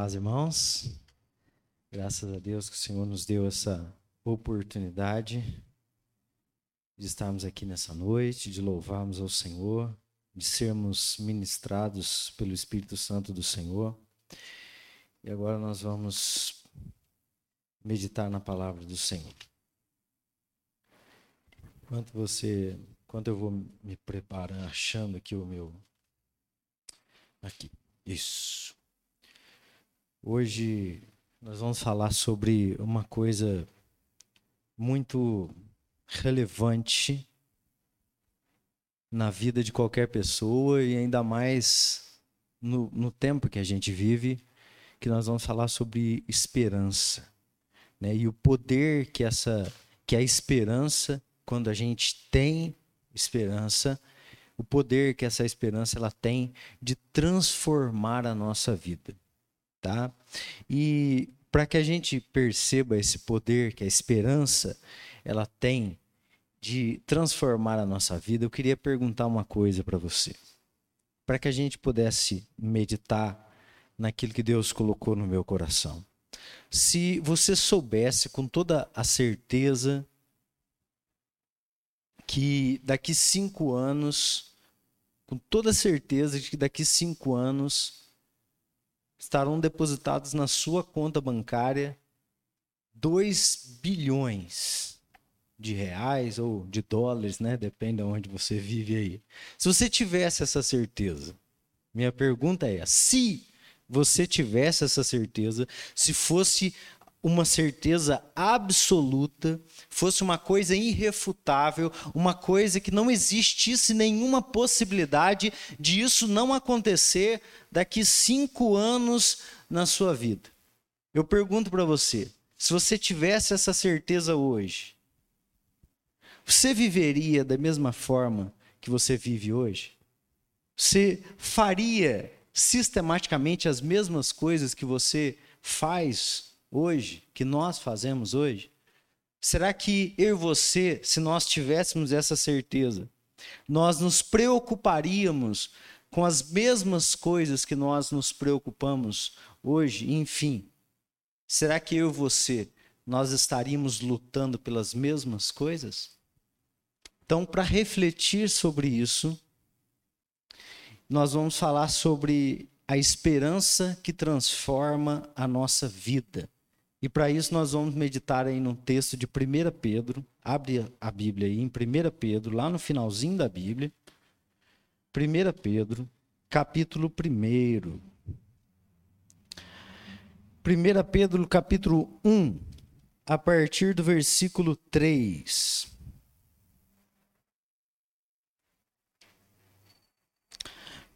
Paz, irmãos. Graças a Deus que o Senhor nos deu essa oportunidade de estarmos aqui nessa noite, de louvarmos ao Senhor, de sermos ministrados pelo Espírito Santo do Senhor. E agora nós vamos meditar na palavra do Senhor. Enquanto você, enquanto eu vou me preparar, achando aqui o meu aqui. Isso. Hoje nós vamos falar sobre uma coisa muito relevante na vida de qualquer pessoa e ainda mais no, no tempo que a gente vive, que nós vamos falar sobre esperança, né? E o poder que essa que a esperança, quando a gente tem esperança, o poder que essa esperança ela tem de transformar a nossa vida tá? E para que a gente perceba esse poder que a esperança ela tem de transformar a nossa vida, eu queria perguntar uma coisa para você. Para que a gente pudesse meditar naquilo que Deus colocou no meu coração. Se você soubesse com toda a certeza que daqui cinco anos, com toda a certeza de que daqui cinco anos estarão depositados na sua conta bancária 2 bilhões de reais ou de dólares, né? Depende de onde você vive aí. Se você tivesse essa certeza, minha pergunta é: se você tivesse essa certeza, se fosse uma certeza absoluta, fosse uma coisa irrefutável, uma coisa que não existisse nenhuma possibilidade de isso não acontecer daqui cinco anos na sua vida. Eu pergunto para você: se você tivesse essa certeza hoje, você viveria da mesma forma que você vive hoje? Você faria sistematicamente as mesmas coisas que você faz hoje, que nós fazemos hoje? Será que eu e você, se nós tivéssemos essa certeza, nós nos preocuparíamos com as mesmas coisas que nós nos preocupamos hoje? Enfim, será que eu e você, nós estaríamos lutando pelas mesmas coisas? Então, para refletir sobre isso, nós vamos falar sobre a esperança que transforma a nossa vida. E para isso nós vamos meditar aí no texto de 1 Pedro. Abre a Bíblia aí em 1 Pedro, lá no finalzinho da Bíblia. 1 Pedro, capítulo 1. 1 Pedro, capítulo 1, a partir do versículo 3.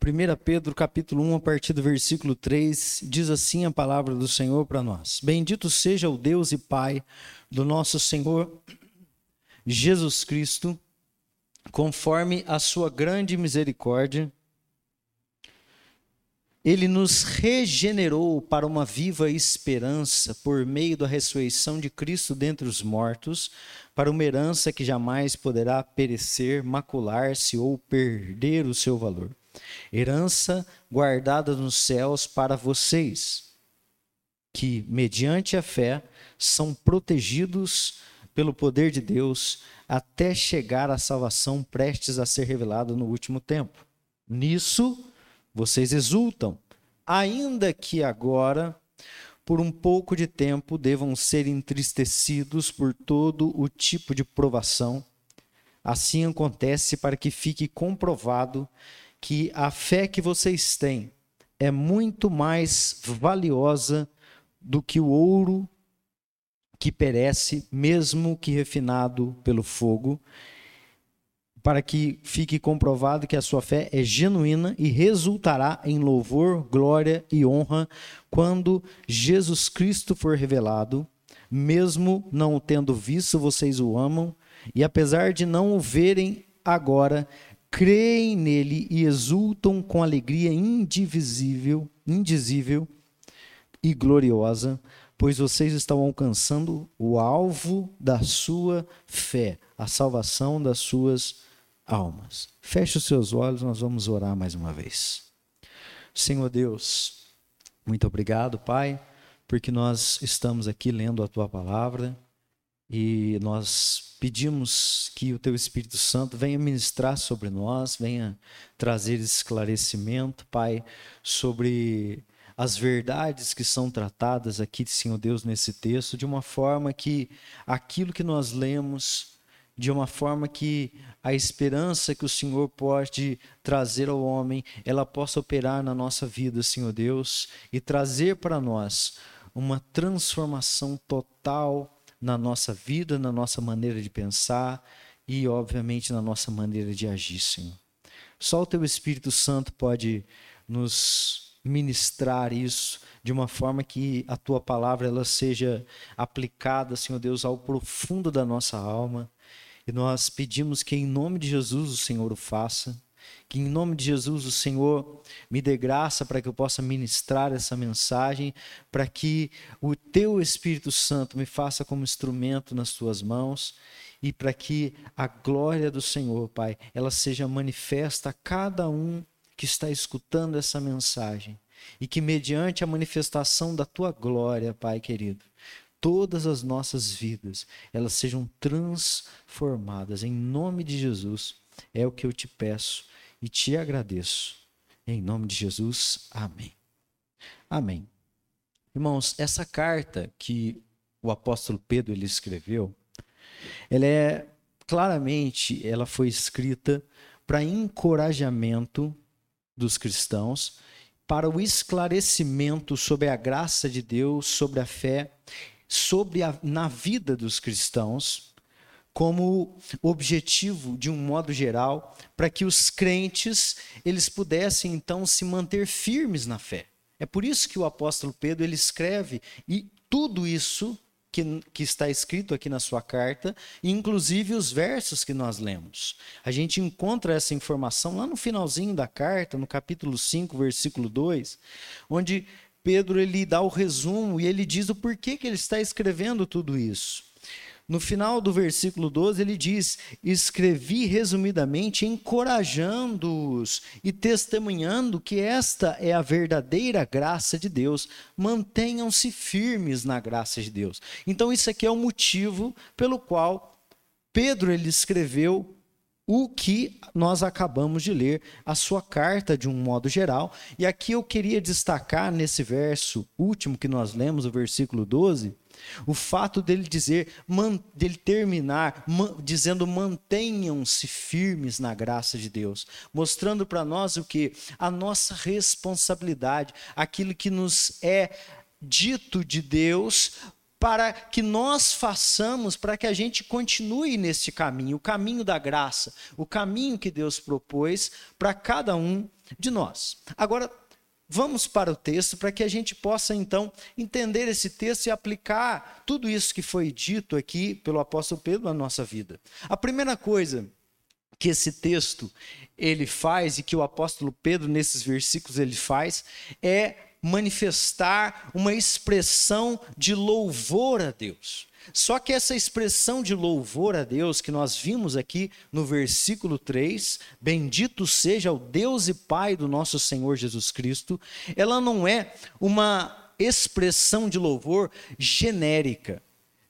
1 Pedro capítulo 1, a partir do versículo 3, diz assim a palavra do Senhor para nós. Bendito seja o Deus e Pai do nosso Senhor Jesus Cristo, conforme a sua grande misericórdia, ele nos regenerou para uma viva esperança por meio da ressurreição de Cristo dentre os mortos, para uma herança que jamais poderá perecer, macular-se ou perder o seu valor herança guardada nos céus para vocês, que, mediante a fé, são protegidos pelo poder de Deus até chegar à salvação prestes a ser revelada no último tempo. Nisso vocês exultam, ainda que agora, por um pouco de tempo, devam ser entristecidos por todo o tipo de provação. Assim acontece para que fique comprovado que a fé que vocês têm é muito mais valiosa do que o ouro que perece, mesmo que refinado pelo fogo, para que fique comprovado que a sua fé é genuína e resultará em louvor, glória e honra quando Jesus Cristo for revelado. Mesmo não o tendo visto, vocês o amam, e apesar de não o verem agora, creem nele e exultam com alegria indivisível, indizível e gloriosa, pois vocês estão alcançando o alvo da sua fé, a salvação das suas almas. Feche os seus olhos, nós vamos orar mais uma vez. Senhor Deus, Muito obrigado, Pai, porque nós estamos aqui lendo a tua palavra e nós pedimos que o teu Espírito Santo venha ministrar sobre nós, venha trazer esclarecimento, Pai, sobre as verdades que são tratadas aqui, Senhor Deus, nesse texto, de uma forma que aquilo que nós lemos, de uma forma que a esperança que o Senhor pode trazer ao homem, ela possa operar na nossa vida, Senhor Deus, e trazer para nós uma transformação total na nossa vida, na nossa maneira de pensar e, obviamente, na nossa maneira de agir, Senhor. Só o Teu Espírito Santo pode nos ministrar isso de uma forma que a tua palavra ela seja aplicada, Senhor Deus, ao profundo da nossa alma. E nós pedimos que em nome de Jesus o Senhor o faça. Que em nome de Jesus o Senhor me dê graça para que eu possa ministrar essa mensagem, para que o teu Espírito Santo me faça como instrumento nas tuas mãos e para que a glória do Senhor, Pai, ela seja manifesta a cada um que está escutando essa mensagem e que mediante a manifestação da tua glória, Pai querido, todas as nossas vidas, elas sejam transformadas em nome de Jesus. É o que eu te peço e te agradeço. Em nome de Jesus, amém. Amém. Irmãos, essa carta que o apóstolo Pedro ele escreveu, ela é claramente, ela foi escrita para encorajamento dos cristãos, para o esclarecimento sobre a graça de Deus, sobre a fé, sobre a, na vida dos cristãos, como objetivo de um modo geral, para que os crentes eles pudessem então se manter firmes na fé. É por isso que o apóstolo Pedro ele escreve e tudo isso que, que está escrito aqui na sua carta, inclusive os versos que nós lemos. A gente encontra essa informação lá no finalzinho da carta, no capítulo 5, versículo 2, onde Pedro ele dá o resumo e ele diz o porquê que ele está escrevendo tudo isso. No final do versículo 12, ele diz: Escrevi resumidamente, encorajando-os e testemunhando que esta é a verdadeira graça de Deus. Mantenham-se firmes na graça de Deus. Então, isso aqui é o motivo pelo qual Pedro ele escreveu o que nós acabamos de ler, a sua carta de um modo geral. E aqui eu queria destacar nesse verso último que nós lemos, o versículo 12, o fato dele dizer, man, dele terminar man, dizendo mantenham-se firmes na graça de Deus, mostrando para nós o que a nossa responsabilidade, aquilo que nos é dito de Deus para que nós façamos, para que a gente continue nesse caminho, o caminho da graça, o caminho que Deus propôs para cada um de nós. Agora, Vamos para o texto para que a gente possa então entender esse texto e aplicar tudo isso que foi dito aqui pelo apóstolo Pedro na nossa vida. A primeira coisa que esse texto ele faz e que o apóstolo Pedro nesses versículos ele faz é manifestar uma expressão de louvor a Deus. Só que essa expressão de louvor a Deus que nós vimos aqui no versículo 3, bendito seja o Deus e Pai do nosso Senhor Jesus Cristo, ela não é uma expressão de louvor genérica,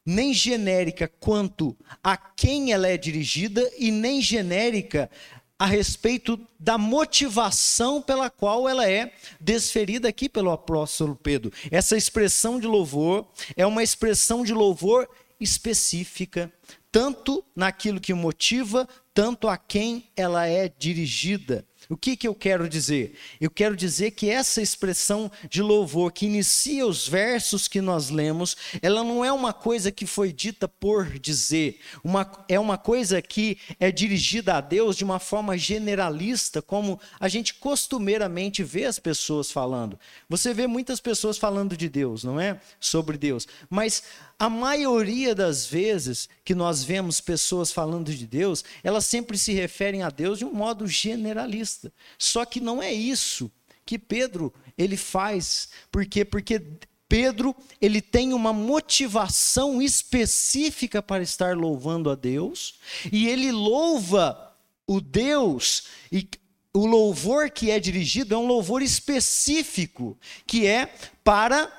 nem genérica quanto a quem ela é dirigida e nem genérica a respeito da motivação pela qual ela é desferida aqui pelo apóstolo Pedro. Essa expressão de louvor é uma expressão de louvor específica, tanto naquilo que motiva, tanto a quem ela é dirigida. O que, que eu quero dizer? Eu quero dizer que essa expressão de louvor que inicia os versos que nós lemos, ela não é uma coisa que foi dita por dizer, uma, é uma coisa que é dirigida a Deus de uma forma generalista, como a gente costumeiramente vê as pessoas falando. Você vê muitas pessoas falando de Deus, não é? Sobre Deus. Mas a maioria das vezes que nós vemos pessoas falando de Deus, elas sempre se referem a Deus de um modo generalista. Só que não é isso que Pedro ele faz. Por quê? Porque Pedro, ele tem uma motivação específica para estar louvando a Deus, e ele louva o Deus e o louvor que é dirigido é um louvor específico, que é para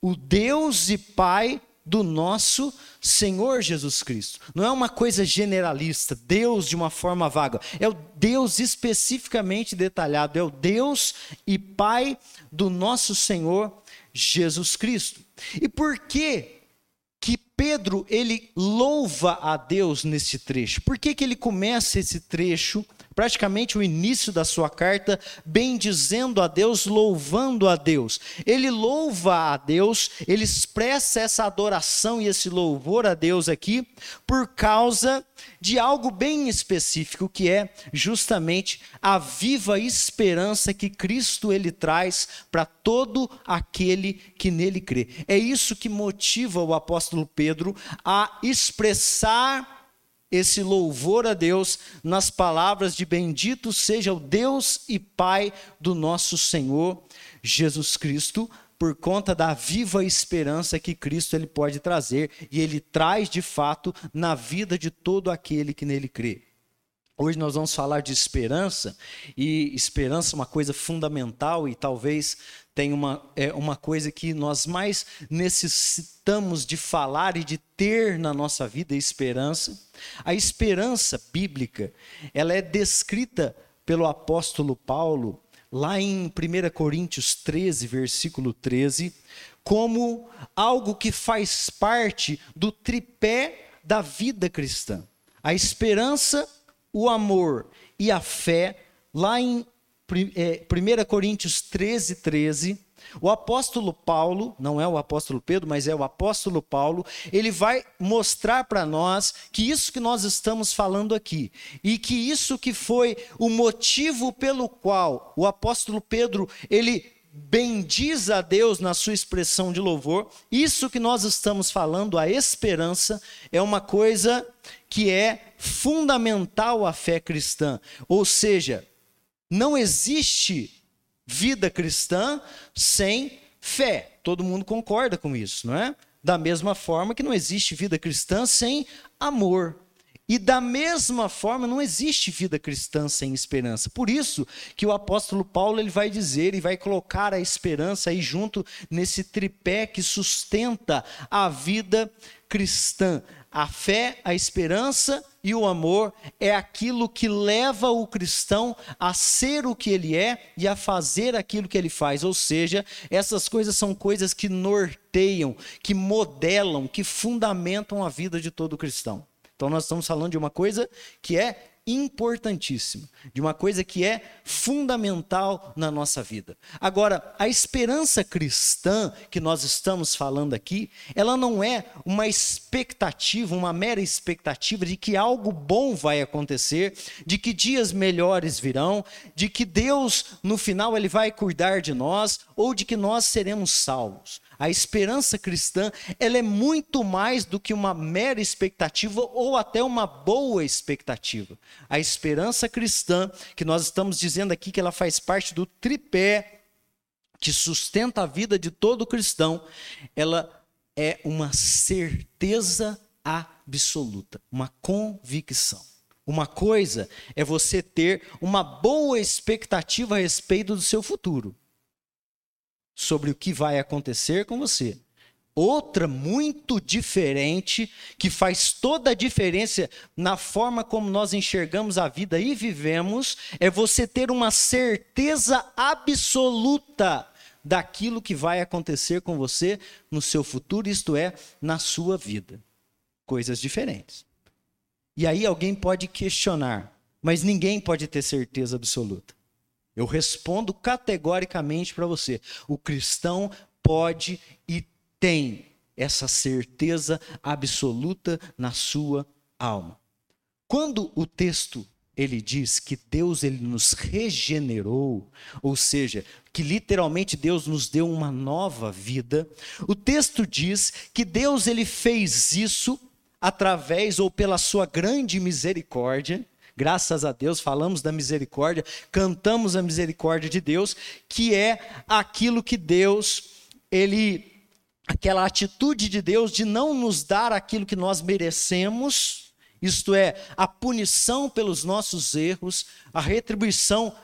o Deus e Pai do nosso Senhor Jesus Cristo. Não é uma coisa generalista, Deus de uma forma vaga. É o Deus especificamente detalhado, é o Deus e Pai do nosso Senhor Jesus Cristo. E por que que Pedro ele louva a Deus nesse trecho? Por que, que ele começa esse trecho praticamente o início da sua carta, bendizendo a Deus, louvando a Deus. Ele louva a Deus, ele expressa essa adoração e esse louvor a Deus aqui por causa de algo bem específico, que é justamente a viva esperança que Cristo ele traz para todo aquele que nele crê. É isso que motiva o apóstolo Pedro a expressar esse louvor a Deus nas palavras de bendito seja o Deus e Pai do nosso Senhor Jesus Cristo, por conta da viva esperança que Cristo ele pode trazer e ele traz de fato na vida de todo aquele que nele crê. Hoje nós vamos falar de esperança, e esperança é uma coisa fundamental e talvez tenha uma, é, uma coisa que nós mais necessitamos de falar e de ter na nossa vida, esperança. A esperança bíblica, ela é descrita pelo apóstolo Paulo, lá em 1 Coríntios 13, versículo 13, como algo que faz parte do tripé da vida cristã. A esperança o amor e a fé, lá em 1 é, Coríntios 13, 13, o apóstolo Paulo, não é o apóstolo Pedro, mas é o apóstolo Paulo, ele vai mostrar para nós que isso que nós estamos falando aqui, e que isso que foi o motivo pelo qual o apóstolo Pedro, ele bendiz a Deus na sua expressão de louvor, isso que nós estamos falando, a esperança, é uma coisa que é fundamental à fé cristã. Ou seja, não existe vida cristã sem fé. Todo mundo concorda com isso, não é? Da mesma forma que não existe vida cristã sem amor. E da mesma forma, não existe vida cristã sem esperança. Por isso que o apóstolo Paulo ele vai dizer e vai colocar a esperança aí junto nesse tripé que sustenta a vida cristã. A fé, a esperança e o amor é aquilo que leva o cristão a ser o que ele é e a fazer aquilo que ele faz. Ou seja, essas coisas são coisas que norteiam, que modelam, que fundamentam a vida de todo cristão. Então nós estamos falando de uma coisa que é importantíssima, de uma coisa que é fundamental na nossa vida. Agora, a esperança cristã que nós estamos falando aqui, ela não é uma expectativa, uma mera expectativa de que algo bom vai acontecer, de que dias melhores virão, de que Deus no final ele vai cuidar de nós ou de que nós seremos salvos. A esperança cristã, ela é muito mais do que uma mera expectativa ou até uma boa expectativa. A esperança cristã, que nós estamos dizendo aqui que ela faz parte do tripé que sustenta a vida de todo cristão, ela é uma certeza absoluta, uma convicção. Uma coisa é você ter uma boa expectativa a respeito do seu futuro sobre o que vai acontecer com você. Outra muito diferente, que faz toda a diferença na forma como nós enxergamos a vida e vivemos, é você ter uma certeza absoluta daquilo que vai acontecer com você no seu futuro, isto é, na sua vida. Coisas diferentes. E aí alguém pode questionar, mas ninguém pode ter certeza absoluta. Eu respondo categoricamente para você: o cristão pode e tem essa certeza absoluta na sua alma. Quando o texto ele diz que Deus ele nos regenerou, ou seja, que literalmente Deus nos deu uma nova vida, o texto diz que Deus ele fez isso através ou pela sua grande misericórdia, Graças a Deus, falamos da misericórdia, cantamos a misericórdia de Deus, que é aquilo que Deus, ele aquela atitude de Deus de não nos dar aquilo que nós merecemos, isto é, a punição pelos nossos erros, a retribuição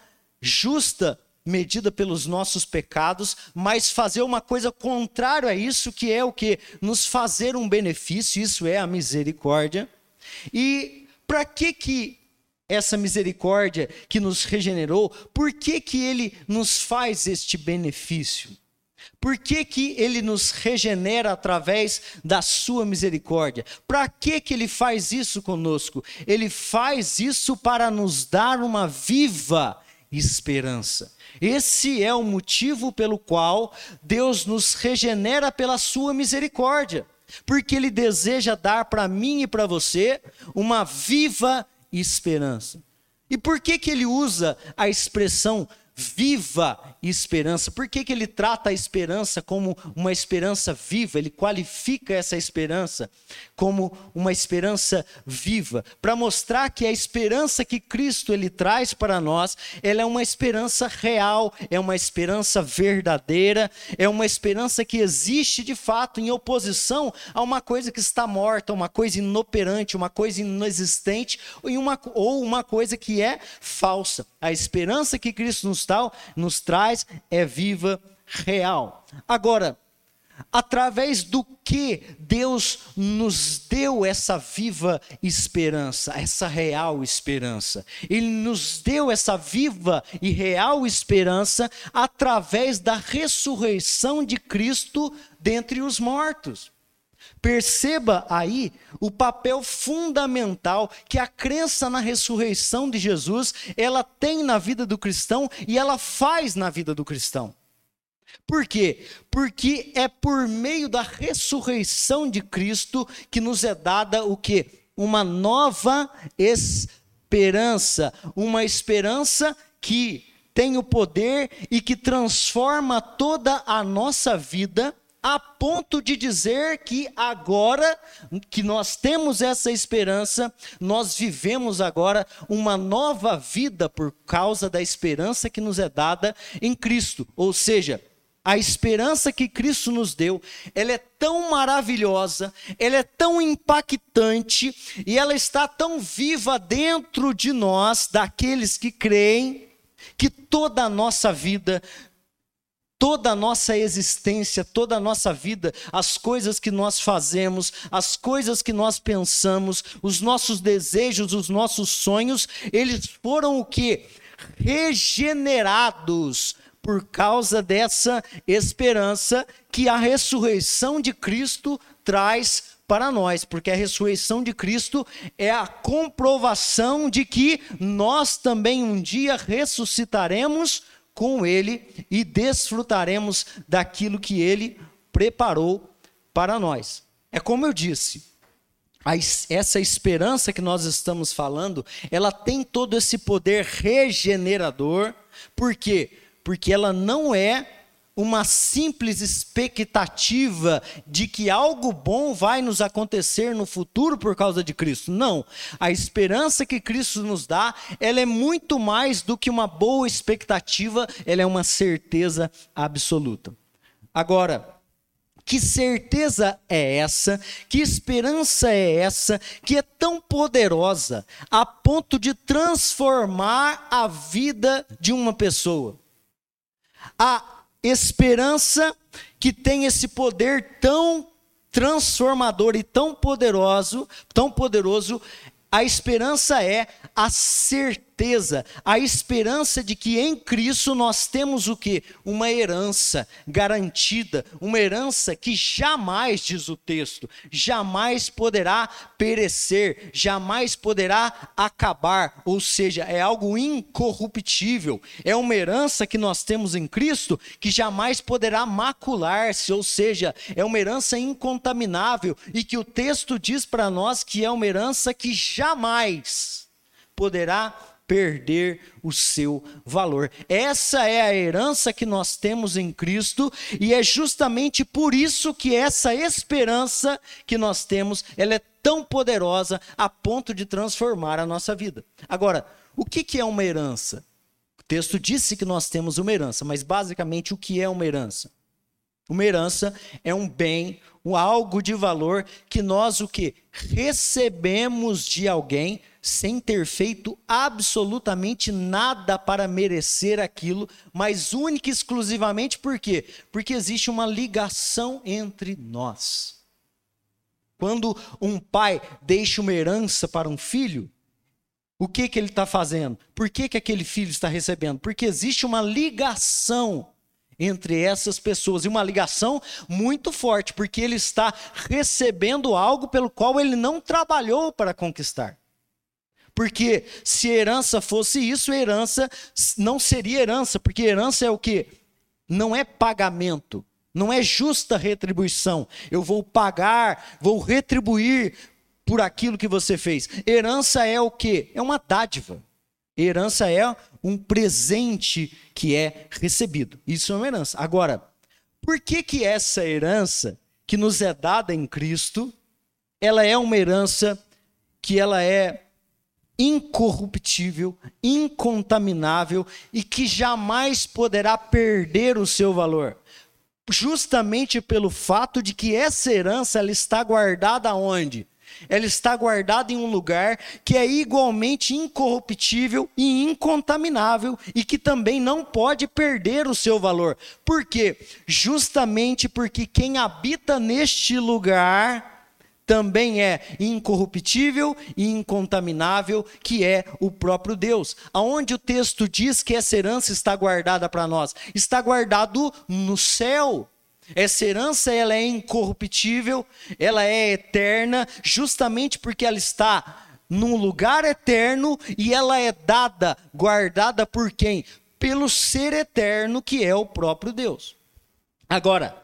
justa medida pelos nossos pecados, mas fazer uma coisa contrária a isso, que é o que? Nos fazer um benefício, isso é a misericórdia. E para que que essa misericórdia que nos regenerou, por que que ele nos faz este benefício? Por que, que ele nos regenera através da sua misericórdia? Para que, que ele faz isso conosco? Ele faz isso para nos dar uma viva esperança. Esse é o motivo pelo qual Deus nos regenera pela sua misericórdia, porque Ele deseja dar para mim e para você uma viva esperança. E por que, que Ele usa a expressão viva esperança. Por que, que ele trata a esperança como uma esperança viva? Ele qualifica essa esperança como uma esperança viva, para mostrar que a esperança que Cristo ele traz para nós, ela é uma esperança real, é uma esperança verdadeira, é uma esperança que existe de fato em oposição a uma coisa que está morta, uma coisa inoperante, uma coisa inexistente ou uma, ou uma coisa que é falsa. A esperança que Cristo nos nos traz é viva, real. Agora, através do que Deus nos deu essa viva esperança, essa real esperança. Ele nos deu essa viva e real esperança através da ressurreição de Cristo dentre os mortos. Perceba aí o papel fundamental que a crença na ressurreição de Jesus, ela tem na vida do cristão e ela faz na vida do cristão. Por quê? Porque é por meio da ressurreição de Cristo que nos é dada o que? Uma nova esperança, uma esperança que tem o poder e que transforma toda a nossa vida a ponto de dizer que agora que nós temos essa esperança, nós vivemos agora uma nova vida por causa da esperança que nos é dada em Cristo. Ou seja, a esperança que Cristo nos deu, ela é tão maravilhosa, ela é tão impactante e ela está tão viva dentro de nós, daqueles que creem, que toda a nossa vida toda a nossa existência, toda a nossa vida, as coisas que nós fazemos, as coisas que nós pensamos, os nossos desejos, os nossos sonhos, eles foram o que? Regenerados por causa dessa esperança que a ressurreição de Cristo traz para nós, porque a ressurreição de Cristo é a comprovação de que nós também um dia ressuscitaremos com Ele e desfrutaremos daquilo que Ele preparou para nós. É como eu disse, essa esperança que nós estamos falando, ela tem todo esse poder regenerador, por quê? Porque ela não é uma simples expectativa de que algo bom vai nos acontecer no futuro por causa de Cristo. Não. A esperança que Cristo nos dá, ela é muito mais do que uma boa expectativa, ela é uma certeza absoluta. Agora, que certeza é essa? Que esperança é essa que é tão poderosa a ponto de transformar a vida de uma pessoa? A esperança que tem esse poder tão transformador e tão poderoso, tão poderoso, a esperança é a certeza certeza, a esperança de que em Cristo nós temos o que? Uma herança garantida, uma herança que jamais, diz o texto, jamais poderá perecer, jamais poderá acabar, ou seja, é algo incorruptível, é uma herança que nós temos em Cristo que jamais poderá macular-se, ou seja, é uma herança incontaminável. E que o texto diz para nós que é uma herança que jamais poderá perder o seu valor. Essa é a herança que nós temos em Cristo e é justamente por isso que essa esperança que nós temos, ela é tão poderosa a ponto de transformar a nossa vida. Agora, o que é uma herança? O texto disse que nós temos uma herança, mas basicamente o que é uma herança? Uma herança é um bem, um algo de valor que nós o que recebemos de alguém sem ter feito absolutamente nada para merecer aquilo, mas única e exclusivamente por quê? Porque existe uma ligação entre nós. Quando um pai deixa uma herança para um filho, o que, que ele está fazendo? Por que, que aquele filho está recebendo? Porque existe uma ligação entre essas pessoas e uma ligação muito forte, porque ele está recebendo algo pelo qual ele não trabalhou para conquistar. Porque se herança fosse isso, herança não seria herança, porque herança é o que? Não é pagamento, não é justa retribuição. Eu vou pagar, vou retribuir por aquilo que você fez. Herança é o que? É uma dádiva. Herança é um presente que é recebido. Isso é uma herança. Agora, por que que essa herança que nos é dada em Cristo, ela é uma herança que ela é incorruptível, incontaminável e que jamais poderá perder o seu valor. Justamente pelo fato de que essa herança ela está guardada onde? Ela está guardada em um lugar que é igualmente incorruptível e incontaminável e que também não pode perder o seu valor. Por quê? Justamente porque quem habita neste lugar também é incorruptível e incontaminável, que é o próprio Deus. Aonde o texto diz que essa herança está guardada para nós? Está guardado no céu. Essa herança ela é incorruptível, ela é eterna, justamente porque ela está num lugar eterno e ela é dada, guardada por quem? Pelo ser eterno que é o próprio Deus. Agora,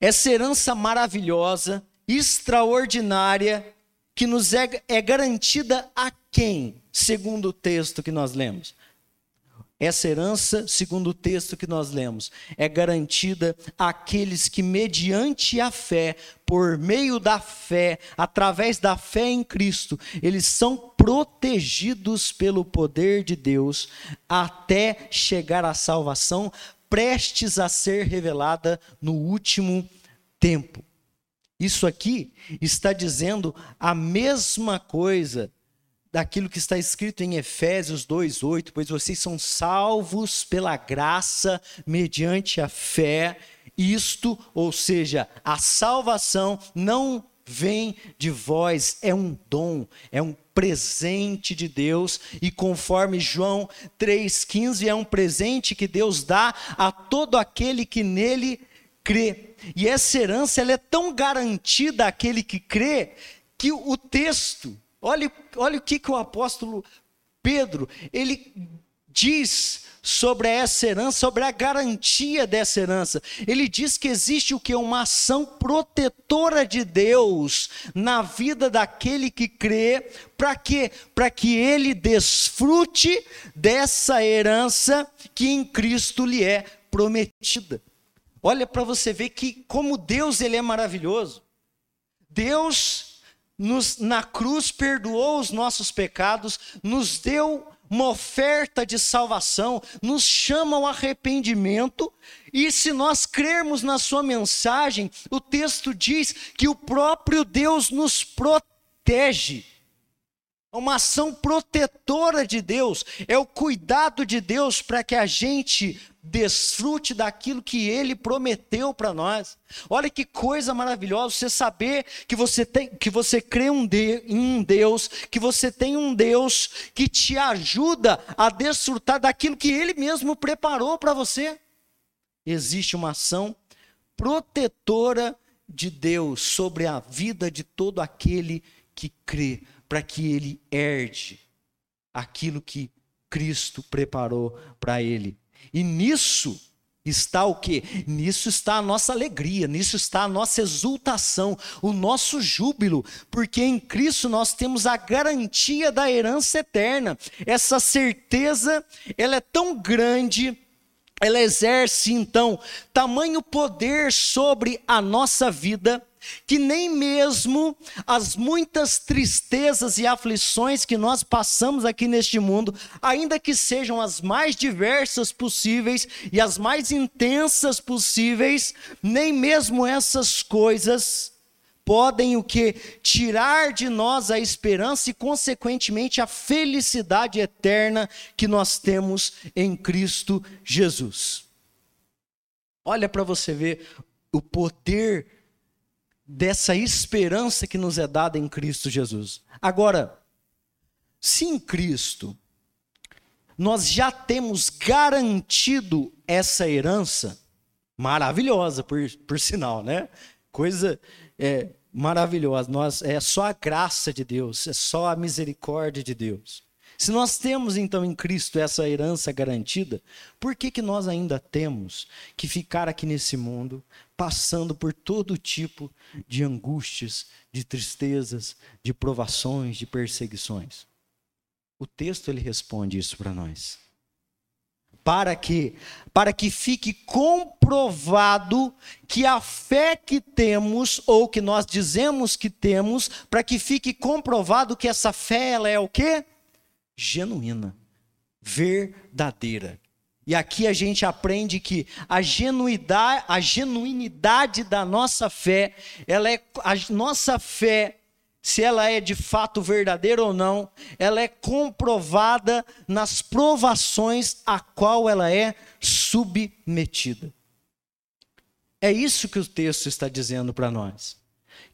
essa herança maravilhosa, extraordinária que nos é, é garantida a quem? Segundo o texto que nós lemos. Essa herança, segundo o texto que nós lemos, é garantida àqueles que, mediante a fé, por meio da fé, através da fé em Cristo, eles são protegidos pelo poder de Deus até chegar à salvação, prestes a ser revelada no último tempo. Isso aqui está dizendo a mesma coisa daquilo que está escrito em Efésios 2:8, pois vocês são salvos pela graça mediante a fé. Isto, ou seja, a salvação não vem de vós, é um dom, é um presente de Deus, e conforme João 3,15, é um presente que Deus dá a todo aquele que nele crê. E essa herança ela é tão garantida àquele que crê que o texto, olha, olha o que, que o apóstolo Pedro, ele diz sobre essa herança, sobre a garantia dessa herança. Ele diz que existe o que? Uma ação protetora de Deus na vida daquele que crê, para quê? Para que ele desfrute dessa herança que em Cristo lhe é prometida. Olha para você ver que como Deus ele é maravilhoso. Deus nos, na cruz perdoou os nossos pecados, nos deu uma oferta de salvação, nos chama ao arrependimento, e se nós crermos na sua mensagem, o texto diz que o próprio Deus nos protege. É uma ação protetora de Deus, é o cuidado de Deus para que a gente desfrute daquilo que ele prometeu para nós. Olha que coisa maravilhosa você saber que você tem que você crê um de, em um Deus, que você tem um Deus que te ajuda a desfrutar daquilo que ele mesmo preparou para você. Existe uma ação protetora de Deus sobre a vida de todo aquele que crê para que ele herde aquilo que Cristo preparou para ele. E nisso está o que? Nisso está a nossa alegria, nisso está a nossa exultação, o nosso júbilo, porque em Cristo nós temos a garantia da herança eterna. Essa certeza, ela é tão grande, ela exerce então tamanho poder sobre a nossa vida que nem mesmo as muitas tristezas e aflições que nós passamos aqui neste mundo, ainda que sejam as mais diversas possíveis e as mais intensas possíveis, nem mesmo essas coisas podem o que tirar de nós a esperança e consequentemente a felicidade eterna que nós temos em Cristo Jesus. Olha para você ver o poder dessa esperança que nos é dada em Cristo Jesus. Agora, se em Cristo nós já temos garantido essa herança, maravilhosa, por, por sinal, né? Coisa é, maravilhosa. Nós, é só a graça de Deus, é só a misericórdia de Deus. Se nós temos então em Cristo essa herança garantida, por que, que nós ainda temos que ficar aqui nesse mundo, passando por todo tipo de angústias, de tristezas, de provações, de perseguições? O texto ele responde isso para nós. Para que para que fique comprovado que a fé que temos ou que nós dizemos que temos, para que fique comprovado que essa fé ela é o quê? Genuína, verdadeira. E aqui a gente aprende que a genuidade, a genuinidade da nossa fé, ela é a nossa fé, se ela é de fato verdadeira ou não, ela é comprovada nas provações a qual ela é submetida. É isso que o texto está dizendo para nós.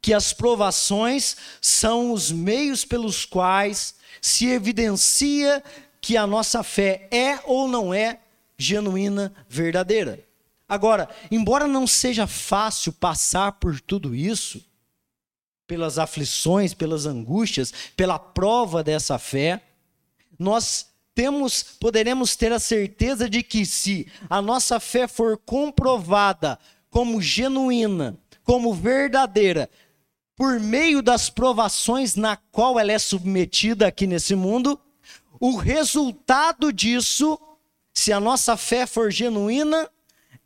Que as provações são os meios pelos quais se evidencia que a nossa fé é ou não é genuína, verdadeira. Agora, embora não seja fácil passar por tudo isso, pelas aflições, pelas angústias, pela prova dessa fé, nós temos, poderemos ter a certeza de que se a nossa fé for comprovada como genuína, como verdadeira, por meio das provações na qual ela é submetida aqui nesse mundo, o resultado disso, se a nossa fé for genuína,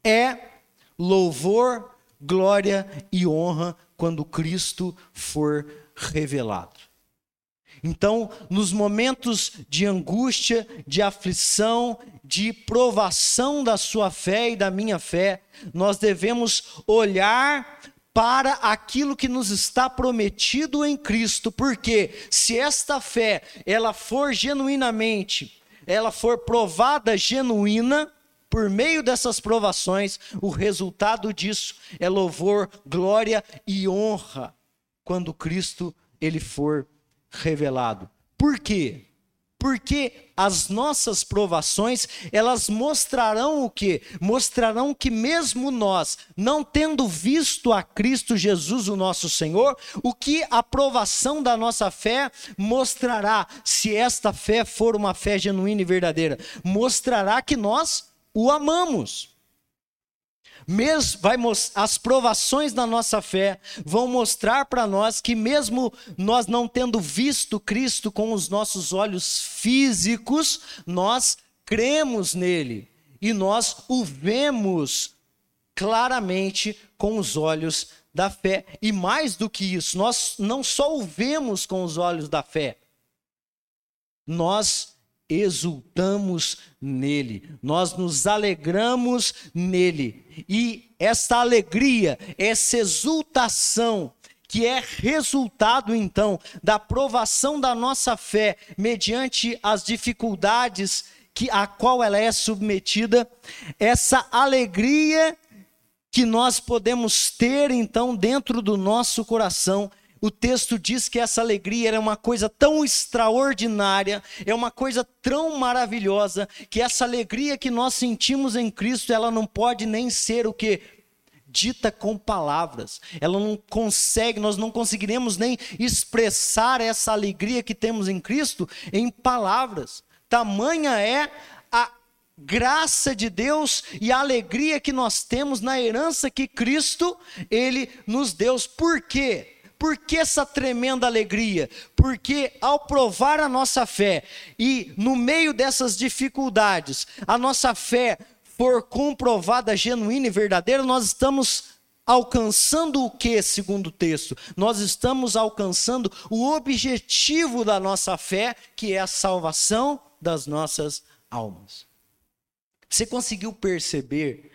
é louvor, glória e honra quando Cristo for revelado. Então, nos momentos de angústia, de aflição, de provação da sua fé e da minha fé, nós devemos olhar para aquilo que nos está prometido em Cristo, porque se esta fé ela for genuinamente, ela for provada genuína, por meio dessas provações, o resultado disso é louvor, glória e honra quando Cristo ele for revelado. Por quê? Porque as nossas provações, elas mostrarão o que? Mostrarão que mesmo nós, não tendo visto a Cristo Jesus, o nosso Senhor, o que a provação da nossa fé mostrará, se esta fé for uma fé genuína e verdadeira, mostrará que nós o amamos mesmo, vai, as provações da nossa fé vão mostrar para nós que, mesmo nós não tendo visto Cristo com os nossos olhos físicos, nós cremos nele e nós o vemos claramente com os olhos da fé. E mais do que isso, nós não só o vemos com os olhos da fé, nós exultamos nele, nós nos alegramos nele. E essa alegria, essa exultação, que é resultado então da provação da nossa fé mediante as dificuldades que a qual ela é submetida, essa alegria que nós podemos ter então dentro do nosso coração o texto diz que essa alegria era uma coisa tão extraordinária, é uma coisa tão maravilhosa, que essa alegria que nós sentimos em Cristo, ela não pode nem ser o que dita com palavras. Ela não consegue, nós não conseguiremos nem expressar essa alegria que temos em Cristo em palavras. Tamanha é a graça de Deus e a alegria que nós temos na herança que Cristo ele nos deu. Por quê? Por que essa tremenda alegria? Porque ao provar a nossa fé e no meio dessas dificuldades, a nossa fé for comprovada genuína e verdadeira, nós estamos alcançando o que, segundo o texto? Nós estamos alcançando o objetivo da nossa fé, que é a salvação das nossas almas. Você conseguiu perceber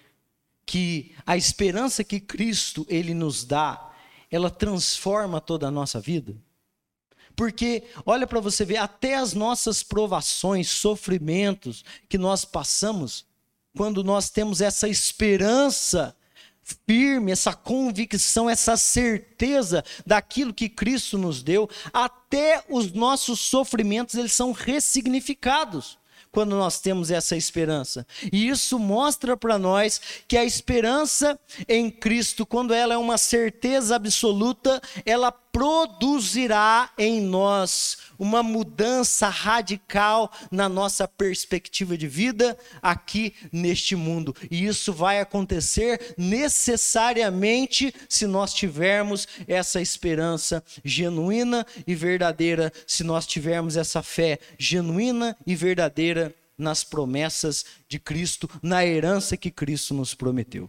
que a esperança que Cristo ele nos dá ela transforma toda a nossa vida? Porque, olha para você ver, até as nossas provações, sofrimentos que nós passamos, quando nós temos essa esperança firme, essa convicção, essa certeza daquilo que Cristo nos deu, até os nossos sofrimentos eles são ressignificados quando nós temos essa esperança. E isso mostra para nós que a esperança em Cristo, quando ela é uma certeza absoluta, ela produzirá em nós uma mudança radical na nossa perspectiva de vida aqui neste mundo. E isso vai acontecer necessariamente se nós tivermos essa esperança genuína e verdadeira, se nós tivermos essa fé genuína e verdadeira nas promessas de Cristo, na herança que Cristo nos prometeu.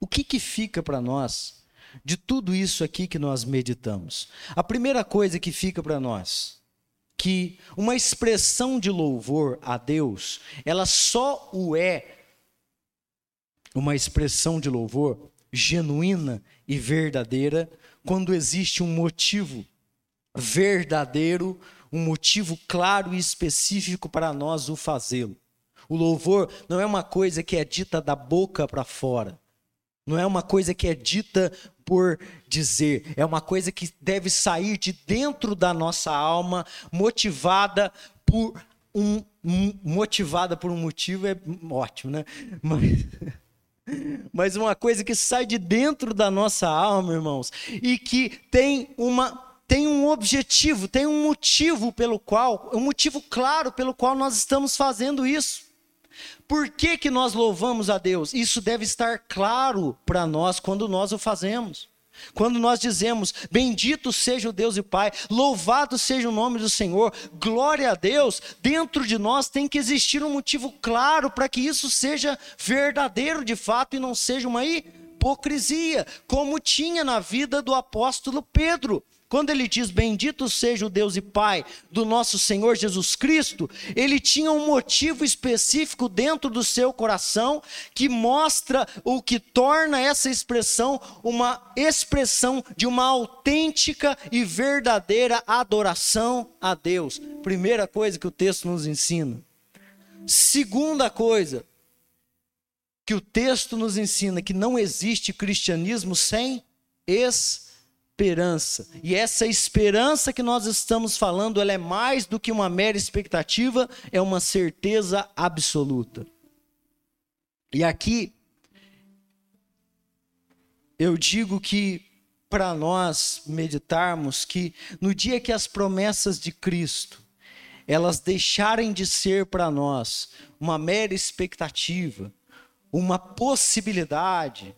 O que, que fica para nós de tudo isso aqui que nós meditamos. A primeira coisa que fica para nós, que uma expressão de louvor a Deus, ela só o é uma expressão de louvor genuína e verdadeira quando existe um motivo verdadeiro, um motivo claro e específico para nós o fazê-lo. O louvor não é uma coisa que é dita da boca para fora. Não é uma coisa que é dita por dizer, é uma coisa que deve sair de dentro da nossa alma, motivada por um, motivada por um motivo é ótimo, né? Mas mas uma coisa que sai de dentro da nossa alma, irmãos, e que tem uma tem um objetivo, tem um motivo pelo qual, um motivo claro pelo qual nós estamos fazendo isso. Por que, que nós louvamos a Deus? Isso deve estar claro para nós quando nós o fazemos. Quando nós dizemos, bendito seja o Deus e Pai, louvado seja o nome do Senhor, glória a Deus, dentro de nós tem que existir um motivo claro para que isso seja verdadeiro de fato e não seja uma hipocrisia, como tinha na vida do apóstolo Pedro. Quando ele diz bendito seja o Deus e Pai do nosso Senhor Jesus Cristo, ele tinha um motivo específico dentro do seu coração que mostra o que torna essa expressão uma expressão de uma autêntica e verdadeira adoração a Deus. Primeira coisa que o texto nos ensina. Segunda coisa que o texto nos ensina que não existe cristianismo sem esperança esperança. E essa esperança que nós estamos falando, ela é mais do que uma mera expectativa, é uma certeza absoluta. E aqui eu digo que para nós meditarmos que no dia que as promessas de Cristo elas deixarem de ser para nós uma mera expectativa, uma possibilidade,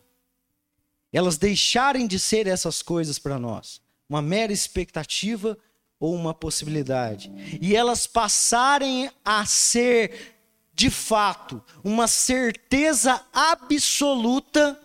elas deixarem de ser essas coisas para nós, uma mera expectativa ou uma possibilidade, e elas passarem a ser de fato uma certeza absoluta,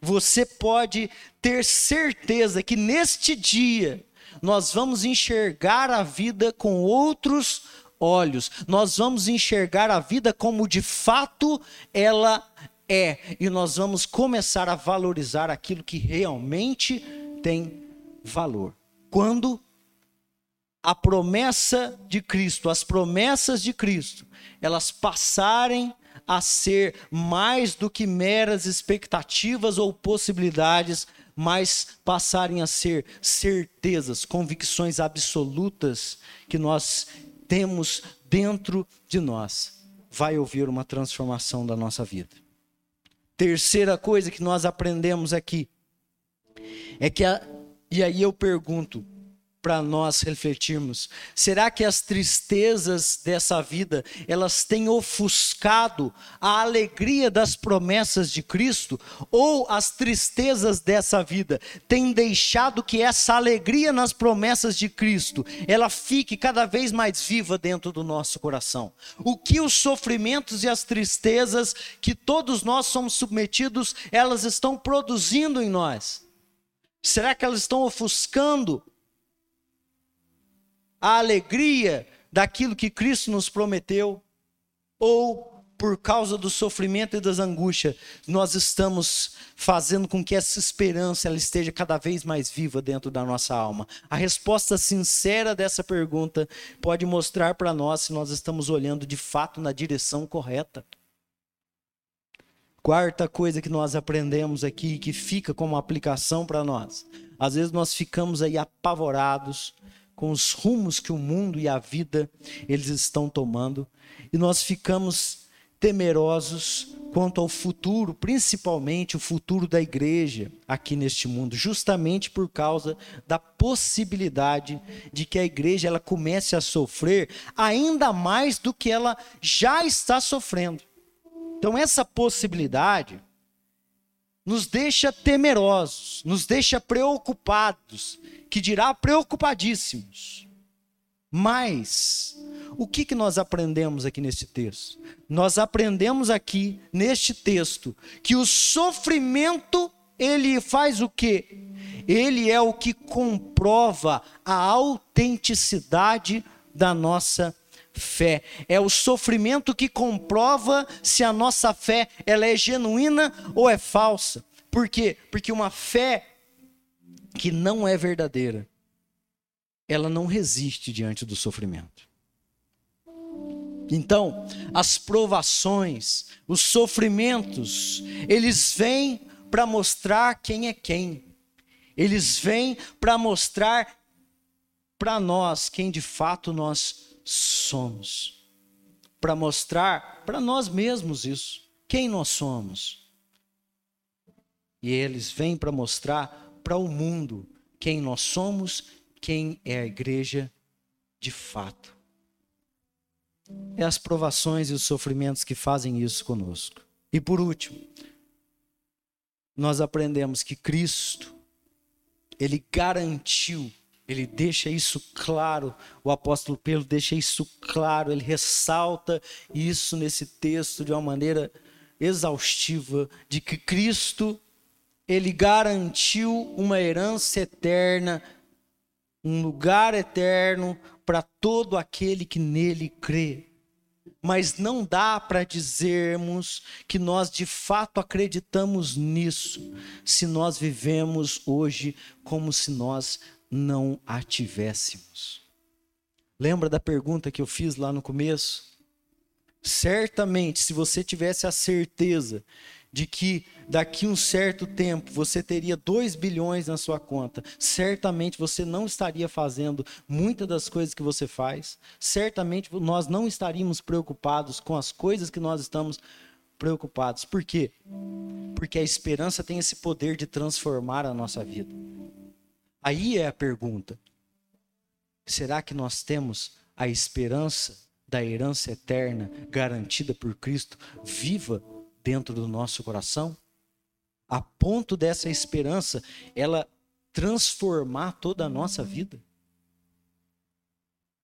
você pode ter certeza que neste dia nós vamos enxergar a vida com outros olhos, nós vamos enxergar a vida como de fato ela é, e nós vamos começar a valorizar aquilo que realmente tem valor. Quando a promessa de Cristo, as promessas de Cristo, elas passarem a ser mais do que meras expectativas ou possibilidades, mas passarem a ser certezas, convicções absolutas que nós temos dentro de nós, vai ouvir uma transformação da nossa vida. Terceira coisa que nós aprendemos aqui é que, a, e aí eu pergunto para nós refletirmos, será que as tristezas dessa vida, elas têm ofuscado a alegria das promessas de Cristo? Ou as tristezas dessa vida têm deixado que essa alegria nas promessas de Cristo, ela fique cada vez mais viva dentro do nosso coração? O que os sofrimentos e as tristezas que todos nós somos submetidos, elas estão produzindo em nós? Será que elas estão ofuscando a alegria daquilo que Cristo nos prometeu? Ou por causa do sofrimento e das angústias, nós estamos fazendo com que essa esperança ela esteja cada vez mais viva dentro da nossa alma? A resposta sincera dessa pergunta pode mostrar para nós se nós estamos olhando de fato na direção correta. Quarta coisa que nós aprendemos aqui, que fica como aplicação para nós. Às vezes nós ficamos aí apavorados com os rumos que o mundo e a vida eles estão tomando e nós ficamos temerosos quanto ao futuro, principalmente o futuro da igreja aqui neste mundo, justamente por causa da possibilidade de que a igreja ela comece a sofrer ainda mais do que ela já está sofrendo. Então, essa possibilidade nos deixa temerosos, nos deixa preocupados, que dirá preocupadíssimos. Mas, o que, que nós aprendemos aqui neste texto? Nós aprendemos aqui neste texto que o sofrimento ele faz o quê? Ele é o que comprova a autenticidade da nossa fé. É o sofrimento que comprova se a nossa fé ela é genuína ou é falsa. Por quê? Porque uma fé que não é verdadeira, ela não resiste diante do sofrimento. Então, as provações, os sofrimentos, eles vêm para mostrar quem é quem. Eles vêm para mostrar para nós quem de fato nós somos. Para mostrar para nós mesmos isso, quem nós somos. E eles vêm para mostrar para o mundo quem nós somos, quem é a igreja de fato. É as provações e os sofrimentos que fazem isso conosco. E por último, nós aprendemos que Cristo, ele garantiu ele deixa isso claro, o apóstolo Pedro deixa isso claro, ele ressalta isso nesse texto de uma maneira exaustiva, de que Cristo, ele garantiu uma herança eterna, um lugar eterno para todo aquele que nele crê. Mas não dá para dizermos que nós de fato acreditamos nisso, se nós vivemos hoje como se nós não a tivéssemos. Lembra da pergunta que eu fiz lá no começo? Certamente, se você tivesse a certeza de que daqui um certo tempo você teria 2 bilhões na sua conta, certamente você não estaria fazendo muitas das coisas que você faz, certamente nós não estaríamos preocupados com as coisas que nós estamos preocupados. Por quê? Porque a esperança tem esse poder de transformar a nossa vida. Aí é a pergunta: será que nós temos a esperança da herança eterna garantida por Cristo viva dentro do nosso coração? A ponto dessa esperança ela transformar toda a nossa vida?